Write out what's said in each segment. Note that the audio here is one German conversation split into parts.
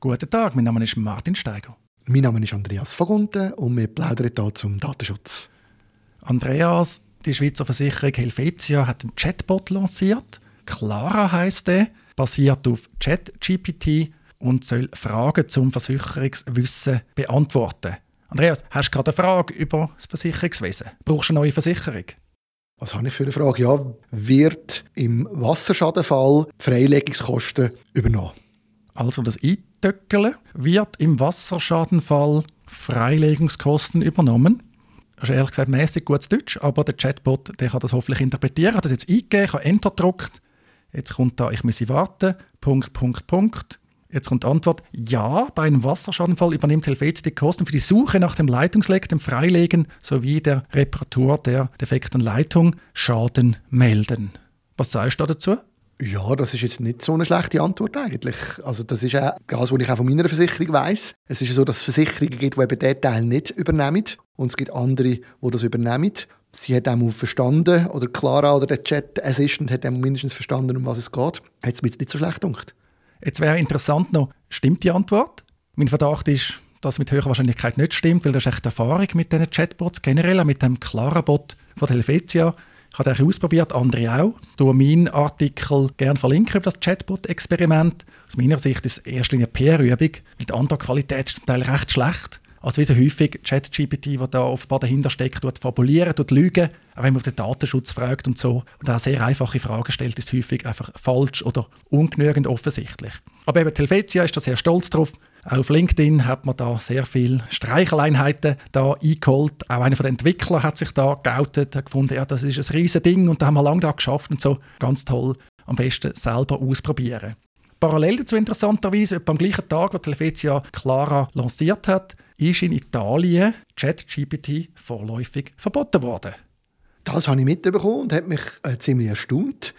Guten Tag, mein Name ist Martin Steiger. Mein Name ist Andreas Vogunten und wir plaudern hier zum Datenschutz. Andreas, die Schweizer Versicherung Helvetia hat einen Chatbot lanciert. Clara heißt der, basiert auf ChatGPT und soll Fragen zum Versicherungswissen beantworten. Andreas, hast du gerade eine Frage über das Versicherungswesen? Brauchst du eine neue Versicherung? Was habe ich für eine Frage? Ja, wird im Wasserschadenfall die Freilegungskosten übernommen? Also das Eintöckeln wird im Wasserschadenfall Freilegungskosten übernommen. Das ist ehrlich gesagt mäßig gutes Deutsch, aber der Chatbot der kann das hoffentlich interpretieren. Hat das jetzt eingegeben, kann Enter gedruckt. Jetzt kommt da, ich muss warten. Punkt, Punkt, Punkt. Jetzt kommt die Antwort, ja, bei einem Wasserschadenfall übernimmt Helvetia die Kosten für die Suche nach dem Leitungsleck, dem Freilegen sowie der Reparatur der defekten Leitung Schaden melden. Was sagst du dazu? Ja, das ist jetzt nicht so eine schlechte Antwort eigentlich. Also das ist auch das, was ich auch von meiner Versicherung weiß. Es ist so, dass es Versicherungen gibt, die eben diesen Teil nicht übernehmen und es gibt andere, die das übernehmen. Sie hat auch verstanden, oder Clara oder der Chat Assistant hat mindestens verstanden, um was es geht. Hat es mir nicht so schlecht gedacht. Jetzt wäre interessant noch, stimmt die Antwort? Mein Verdacht ist, dass mit höherer Wahrscheinlichkeit nicht stimmt, weil das ist echt Erfahrung mit diesen Chatbots generell, mit dem Clara-Bot von Helvetia. Ich habe den ausprobiert, andere auch. Verlinke meinen Artikel gerne verlinken über das Chatbot-Experiment. Aus meiner Sicht ist es erst eine PR-Übung, weil die andere Qualität ist zum Teil recht schlecht. Also wie so häufig ChatGPT, der da offenbar dahinter steckt, tut fabulieren, tut lügen, auch wenn man auf den Datenschutz fragt und so. Und auch sehr einfache Fragen stellt, ist häufig einfach falsch oder ungenügend offensichtlich. Aber eben Helvetia ist da sehr stolz drauf. Auf LinkedIn hat man da sehr viele Streicheleinheiten da eingeholt. Auch einer von den Entwicklern hat sich da geoutet, hat gefunden, ja, das ist ein riesen Ding und da haben wir lange da geschafft und so. Ganz toll. Am besten selber ausprobieren. Parallel dazu interessanterweise, etwa am gleichen Tag, wo Helvetia Clara lanciert hat, ist in Italien ChatGPT vorläufig verboten worden. Das habe ich mitbekommen und hat mich äh, ziemlich erstaunt.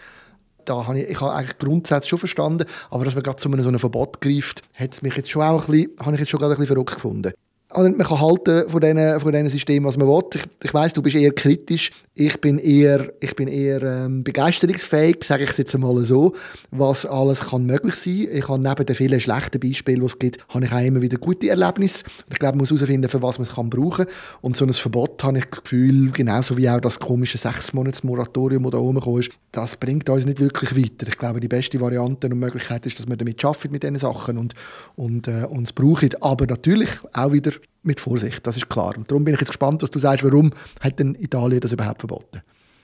Da habe ich, ich habe eigentlich grundsätzlich schon verstanden, aber dass man gerade zu einem so einem Verbot greift, hat mich jetzt schon auch ein bisschen, habe ich jetzt schon gerade ein bisschen verrückt gefunden. Also man kann halten von diesen, von diesen Systemen, was man will. Ich, ich weiß, du bist eher kritisch. Ich bin eher, ich bin eher ähm, begeisterungsfähig, sage ich es jetzt einmal so, was alles kann möglich sein. Ich habe neben den vielen schlechten Beispielen, die es gibt, habe ich auch immer wieder gute Erlebnisse. Ich glaube, man muss herausfinden, für was man es kann brauchen kann. Und so ein Verbot habe ich das Gefühl, genauso wie auch das komische Sechs-Monats-Moratorium, das da oben ist, das bringt uns nicht wirklich weiter. Ich glaube, die beste Variante und Möglichkeit ist, dass wir damit arbeiten mit diesen Sachen und, und äh, uns brauchen. Aber natürlich auch wieder mit Vorsicht, das ist klar. Und darum bin ich jetzt gespannt, was du sagst, warum hat denn Italien das überhaupt verboten?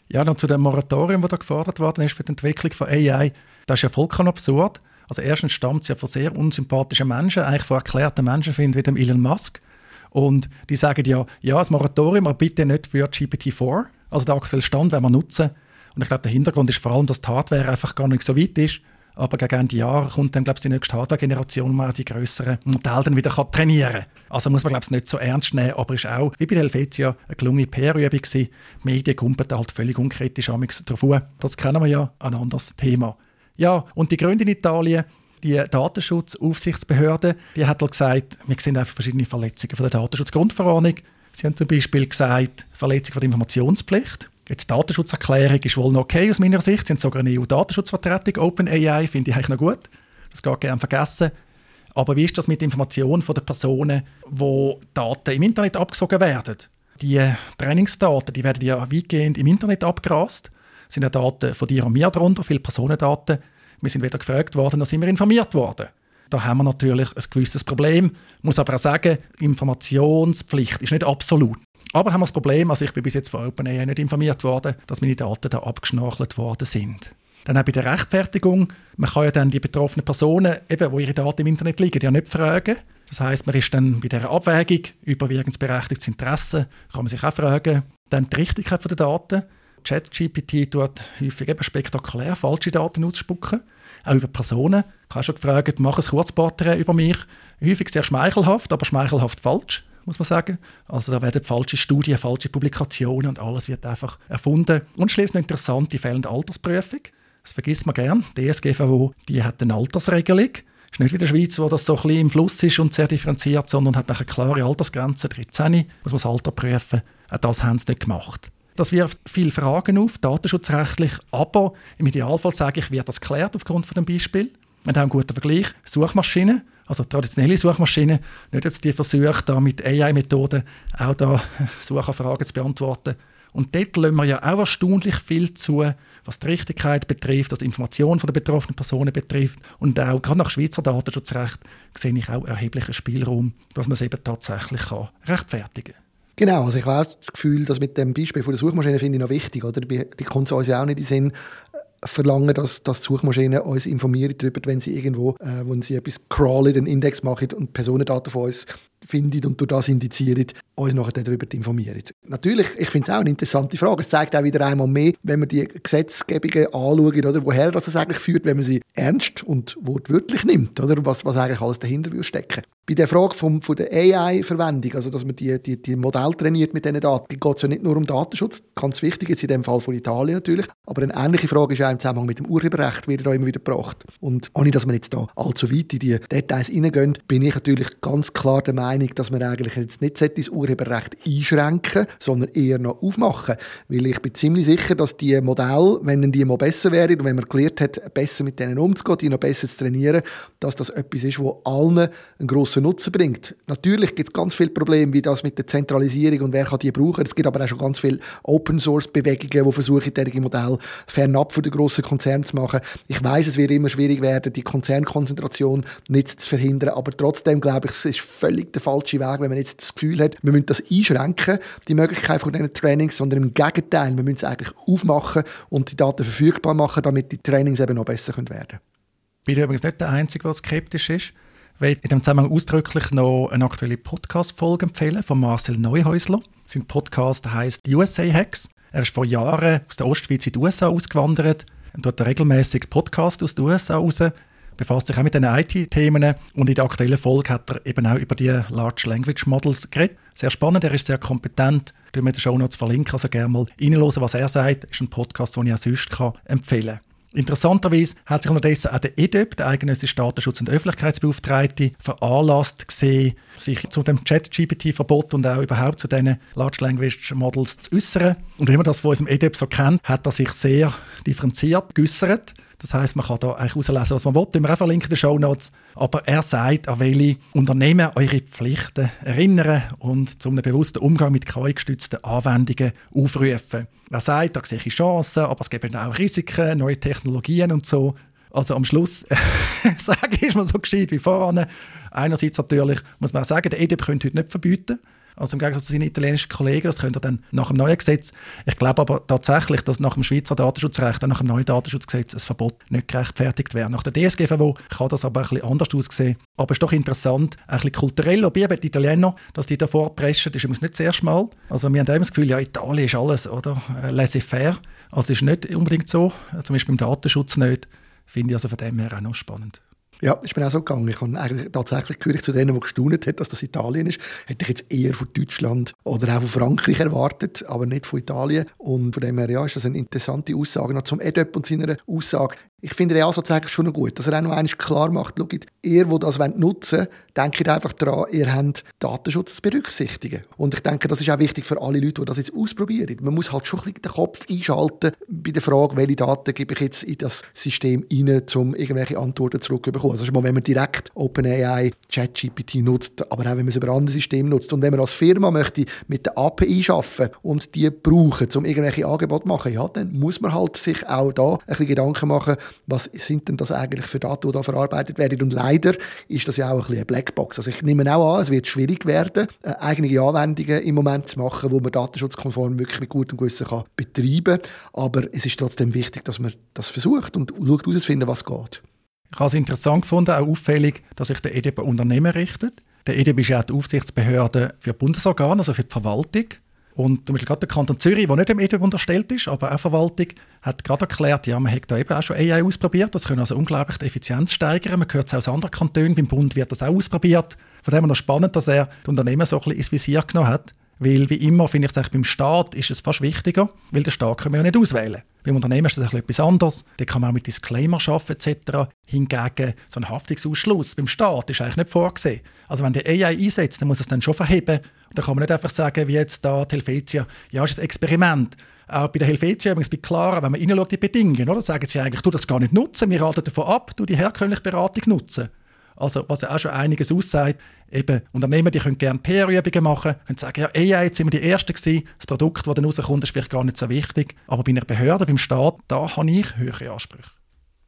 Ja, noch zu dem Moratorium, das da gefordert worden ist für die Entwicklung von AI. Das ist ja vollkommen absurd. Also erstens stammt es ja von sehr unsympathischen Menschen, eigentlich von erklärten Menschen wie dem Elon Musk. Und die sagen ja, ja, das Moratorium, aber bitte nicht für GPT-4. Also der aktuelle Stand werden wir nutzen. Und ich glaube, der Hintergrund ist vor allem, dass die Hardware einfach gar nicht so weit ist aber gegen Ende Jahr kommt dann, glaube ich, die nächste Hardware-Generation, wo man die größeren Modelle dann wieder kann trainieren kann. Also muss man, glaube ich, nicht so ernst nehmen, aber ist auch, wie bei der Helvetia, eine gelungene PR-Übung gewesen. Die Medien kumpen halt völlig unkritisch darauf an. Das kennen wir ja, ein anderes Thema. Ja, und die Gründe in Italien, die Datenschutzaufsichtsbehörde, die hat halt gesagt, wir sehen einfach verschiedene Verletzungen von der Datenschutzgrundverordnung. Sie haben zum Beispiel gesagt, Verletzung von der Informationspflicht. Jetzt Datenschutzerklärung ist wohl noch okay aus meiner Sicht. Haben sogar eine EU-Datenschutzvertretung, OpenAI, finde ich eigentlich noch gut. Das geht gerne vergessen. Aber wie ist das mit Informationen von den Personen, wo Daten im Internet abgesogen werden? Die Trainingsdaten, die werden ja weitgehend im Internet abgrast. Das sind ja Daten von dir und mir darunter, viele Personendaten. Wir sind weder gefragt worden, noch sind wir informiert worden. Da haben wir natürlich ein gewisses Problem. Ich muss aber auch sagen, Informationspflicht ist nicht absolut. Aber haben wir das Problem, also ich bin bis jetzt von OpenAI nicht informiert worden, dass meine Daten da abgeschnachelt worden sind. Dann auch bei der Rechtfertigung, man kann ja dann die betroffenen Personen, eben, wo ihre Daten im Internet liegen, ja nicht fragen. Das heißt, man ist dann bei dieser Abwägung, überwiegend berechtigtes Interesse, kann man sich auch fragen. Dann die Richtigkeit der Daten. ChatGPT tut häufig eben spektakulär falsche Daten ausspucken, auch über Personen. Ich habe schon gefragt, mach ein Kurzporträt über mich. Häufig sehr schmeichelhaft, aber schmeichelhaft falsch muss man sagen. Also da werden falsche Studien, falsche Publikationen und alles wird einfach erfunden. Und schließlich interessant, die fehlende Altersprüfung. Das vergisst man gern. Die DSGVO, die hat eine Altersregelung. Ist nicht wie in der Schweiz, wo das so ein bisschen im Fluss ist und sehr differenziert, sondern hat eine klare Altersgrenze, 13, muss man das Alter prüfen. Auch das haben sie nicht gemacht. Das wirft viele Fragen auf, datenschutzrechtlich, aber im Idealfall sage ich, wird das geklärt aufgrund von dem Beispiel. Wir haben einen guten Vergleich. Suchmaschinen, Also traditionelle Suchmaschinen, nicht jetzt die Versuche, da mit AI-Methoden auch da Sucherfragen zu beantworten. Und dort lassen wir ja auch erstaunlich viel zu, was die Richtigkeit betrifft, was die Information der betroffenen Personen betrifft. Und auch gerade nach Schweizer Datenschutzrecht sehe ich auch erheblichen Spielraum, dass man es eben tatsächlich kann rechtfertigen kann. Genau, also ich habe das Gefühl, dass mit dem Beispiel von der Suchmaschine finde ich noch wichtig, oder? Die kommt uns ja auch nicht in den Sinn, verlangen, dass, dass die Suchmaschinen uns informieren darüber, wenn sie irgendwo, äh, wenn sie etwas crawlen, den Index machen und Personendaten von uns finden und durch das indizieren, uns nachher darüber informieren. Natürlich, ich finde es auch eine interessante Frage. Es zeigt auch wieder einmal mehr, wenn man die Gesetzgebungen anschaut, oder, woher das eigentlich führt, wenn man sie ernst und wortwörtlich nimmt, oder, was, was eigentlich alles dahinter würde stecken. Bei der Frage vom, von der AI-Verwendung, also dass man die, die, die Modell trainiert mit diesen Daten, geht es ja nicht nur um Datenschutz, ganz wichtig, jetzt in dem Fall von Italien natürlich, aber eine ähnliche Frage ist auch im Zusammenhang mit dem Urheberrecht wieder immer wieder gebracht. Und ohne, dass man jetzt da allzu weit in die Details hineingehen, bin ich natürlich ganz klar der Meinung, dass man eigentlich jetzt nicht das Urheberrecht einschränken sondern eher noch aufmachen. Weil ich bin ziemlich sicher, dass die Modelle, wenn die mal besser wären und wenn man gelernt hat, besser mit denen umzugehen, die noch besser zu trainieren, dass das etwas ist, wo allen einen grossen Nutzen bringt. Natürlich gibt es ganz viele Probleme, wie das mit der Zentralisierung und wer kann die brauchen. Es gibt aber auch schon ganz viele Open-Source-Bewegungen, die versuchen, diese Modelle fernab von den grossen Konzernen zu machen. Ich weiß, es wird immer schwierig werden, die Konzernkonzentration nicht zu verhindern, aber trotzdem glaube ich, es ist völlig der falsche Weg, wenn man jetzt das Gefühl hat, wir müssen das einschränken, die Möglichkeit von diesen Trainings, sondern im Gegenteil, wir müssen es eigentlich aufmachen und die Daten verfügbar machen, damit die Trainings eben noch besser werden können. Ich bin übrigens nicht der Einzige, der skeptisch ist. Will in dem Zusammenhang ausdrücklich noch eine aktuelle Podcast-Folge empfehlen von Marcel Neuhäusler. Sein Podcast heißt USA Hacks. Er ist vor Jahren aus der Ostschweiz in die USA ausgewandert und dort regelmäßig Podcast aus den USA raus, befasst sich auch mit den IT-Themen und in der aktuellen Folge hat er eben auch über die Large Language Models geredet. Sehr spannend, er ist sehr kompetent. Ich wir in den Show Notes verlinken, also gerne mal reinhören, was er sagt. Das ist ein Podcast, den ich auch sonst empfehlen kann. Interessanterweise hat sich unterdessen auch der EDEP, der eidgenössische Datenschutz- und Öffentlichkeitsbeauftragte, veranlasst gesehen, sich zu dem Chat-GPT-Verbot und auch überhaupt zu diesen Large Language Models zu äußern. Und wie man das von unserem EDEP so kennt, hat er sich sehr differenziert geäußert. Das heißt, man kann da eigentlich herauslesen, was man will. Wir auch verlinken in den Show Notes. Aber er sagt, er will Unternehmen eure Pflichten erinnern und zu einem bewussten Umgang mit KI-gestützten Anwendungen aufrufen. Er sagt, da sehe ich Chancen, aber es gibt auch Risiken, neue Technologien und so. Also am Schluss sage ich, ist man so gescheit wie voran. Einerseits natürlich muss man auch sagen, der EDIP könnte heute nicht verbieten. Also im Gegensatz zu seinen italienischen Kollegen, das könnte er dann nach dem neuen Gesetz. Ich glaube aber tatsächlich, dass nach dem Schweizer Datenschutzrecht und nach dem neuen Datenschutzgesetz ein Verbot nicht gerechtfertigt wäre. Nach der DSGVO kann das aber ein bisschen anders aussehen. Aber es ist doch interessant, ein bisschen kulturell, ob die Italiener, dass die davor preschen, das ist übrigens nicht das erste Mal. Also wir haben immer das Gefühl, ja, Italien ist alles, oder? Äh, laissez-faire. Also ist nicht unbedingt so, zum Beispiel im Datenschutz nicht. Finde ich also von dem her auch noch spannend. Ja, ich bin auch so gegangen. Ich habe tatsächlich gehört zu denen, die gestaunt haben, dass das Italien ist. Hätte ich jetzt eher von Deutschland oder auch von Frankreich erwartet, aber nicht von Italien. Und von dem her ja, ist das eine interessante Aussage. Noch zum EDÖP und seiner Aussage. Ich finde Ansatz eigentlich schon gut, dass er auch noch einmal klar macht, schaut, ihr, die das nutzen wollt, denkt einfach daran, ihr habt Datenschutz zu berücksichtigen. Und ich denke, das ist auch wichtig für alle Leute, die das jetzt ausprobieren. Man muss halt schon ein bisschen den Kopf einschalten bei der Frage, welche Daten gebe ich jetzt in das System rein, um irgendwelche Antworten zurückzubekommen. Also mal, wenn man direkt OpenAI, ChatGPT nutzt, aber auch wenn man es über andere Systeme nutzt. Und wenn man als Firma möchte mit der API arbeiten und die brauchen, um irgendwelche Angebote zu machen, ja, dann muss man halt sich auch da ein bisschen Gedanken machen, was sind denn das eigentlich für Daten, die da verarbeitet werden. Und leider ist das ja auch ein bisschen eine Blackbox. Also ich nehme auch an, es wird schwierig werden, äh, eigene Anwendungen im Moment zu machen, wo man datenschutzkonform wirklich mit gutem Gewissen kann betreiben kann. Aber es ist trotzdem wichtig, dass man das versucht und schaut herauszufinden, was geht. Ich habe es interessant gefunden, auch auffällig, dass sich der EDB Unternehmen richtet. Der EDB ist ja die Aufsichtsbehörde für Bundesorgane, also für die Verwaltung. Und zum Beispiel gerade der Kanton Zürich, der nicht dem EDB unterstellt ist, aber auch Verwaltung, hat gerade erklärt, ja, man hat da eben auch schon AI ausprobiert. Das können also unglaublich die Effizienz steigern. Man hört es aus anderen Kantonen, beim Bund wird das auch ausprobiert. Von dem her noch spannend, dass er die Unternehmen so ein bisschen ins Visier genommen hat. Weil wie immer finde ich es beim Staat ist es fast wichtiger, weil der Staat können wir ja nicht auswählen. Beim Unternehmen ist das etwas anderes. Da kann man auch mit Disclaimer arbeiten etc. Hingegen so ein Haftungsausschluss beim Staat ist eigentlich nicht vorgesehen. Also wenn der AI einsetzt, dann muss es dann schon verheben. Und dann kann man nicht einfach sagen, wie jetzt da die Helvetia, ja, ist ein Experiment. Auch bei der Helvetia übrigens bei Clara, wenn man reinschaut, die Bedingungen, oder, sagen sie eigentlich, du das gar nicht nutzen, wir raten davon ab, du die herkömmliche Beratung nutzen. Also, was ja auch schon einiges aussagt, eben, Unternehmen, die können gerne PR-Übungen machen, können sagen, ja, AI, jetzt sind wir die Ersten gewesen, das Produkt, das dann rauskommt, ist vielleicht gar nicht so wichtig, aber bei einer Behörde, beim Staat, da habe ich höhere Ansprüche.